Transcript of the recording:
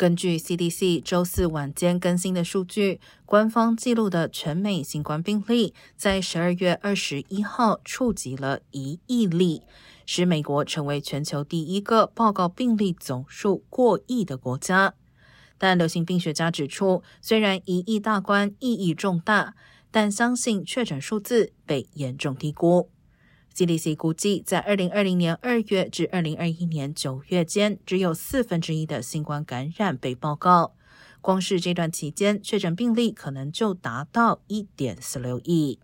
根据 CDC 周四晚间更新的数据，官方记录的全美新冠病例在十二月二十一号触及了一亿例，使美国成为全球第一个报告病例总数过亿的国家。但流行病学家指出，虽然一亿大关意义重大，但相信确诊数字被严重低估。CDC 估计，在二零二零年二月至二零二一年九月间，只有四分之一的新冠感染被报告。光是这段期间，确诊病例可能就达到一点四六亿。